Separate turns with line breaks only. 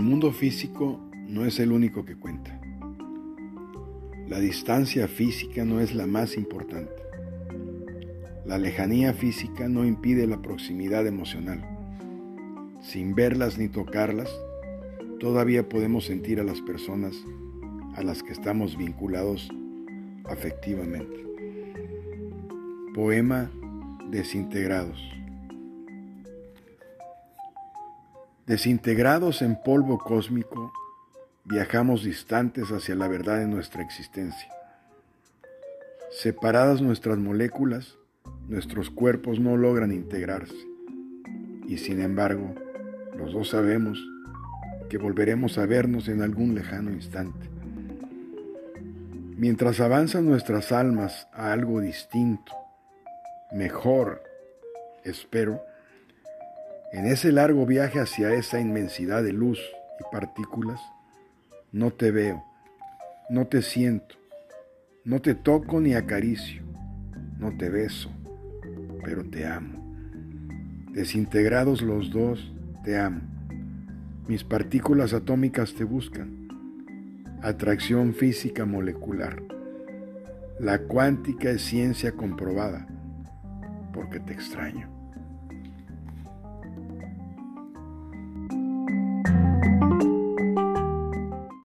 mundo físico no es el único que cuenta. La distancia física no es la más importante. La lejanía física no impide la proximidad emocional. Sin verlas ni tocarlas, todavía podemos sentir a las personas a las que estamos vinculados afectivamente. Poema Desintegrados. Desintegrados en polvo cósmico, viajamos distantes hacia la verdad de nuestra existencia. Separadas nuestras moléculas, nuestros cuerpos no logran integrarse. Y sin embargo, los dos sabemos que volveremos a vernos en algún lejano instante. Mientras avanzan nuestras almas a algo distinto, mejor, espero, en ese largo viaje hacia esa inmensidad de luz y partículas, no te veo, no te siento, no te toco ni acaricio, no te beso, pero te amo. Desintegrados los dos, te amo. Mis partículas atómicas te buscan. Atracción física molecular. La cuántica es ciencia comprobada, porque te extraño.